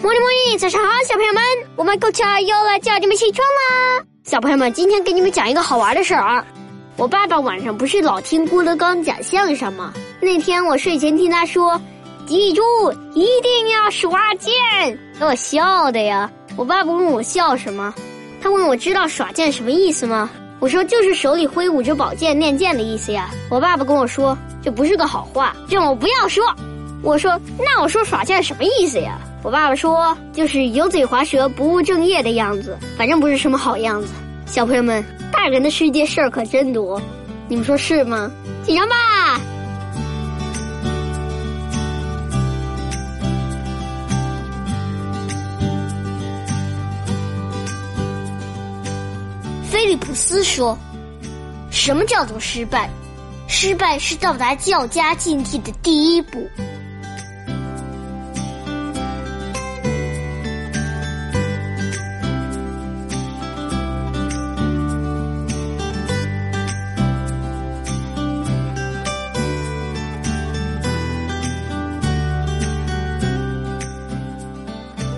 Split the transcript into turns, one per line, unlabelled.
Morning Morning，，早上好，小朋友们，我们狗巧又来叫你们起床啦！小朋友们，今天给你们讲一个好玩的事儿！我爸爸晚上不是老听郭德纲讲相声吗？那天我睡前听他说：“记住，一定要耍剑。”给我笑的呀！我爸爸问我笑什么，他问我知道耍剑什么意思吗？我说就是手里挥舞着宝剑练剑的意思呀。我爸爸跟我说这不是个好话，让我不要说。我说那我说耍剑什么意思呀？我爸爸说就是油嘴滑舌、不务正业的样子，反正不是什么好样子。小朋友们，大人的世界事儿可真多，你们说是吗？紧张吧！菲利普斯说：“什么叫做失败？失败是到达较佳境地的第一步。”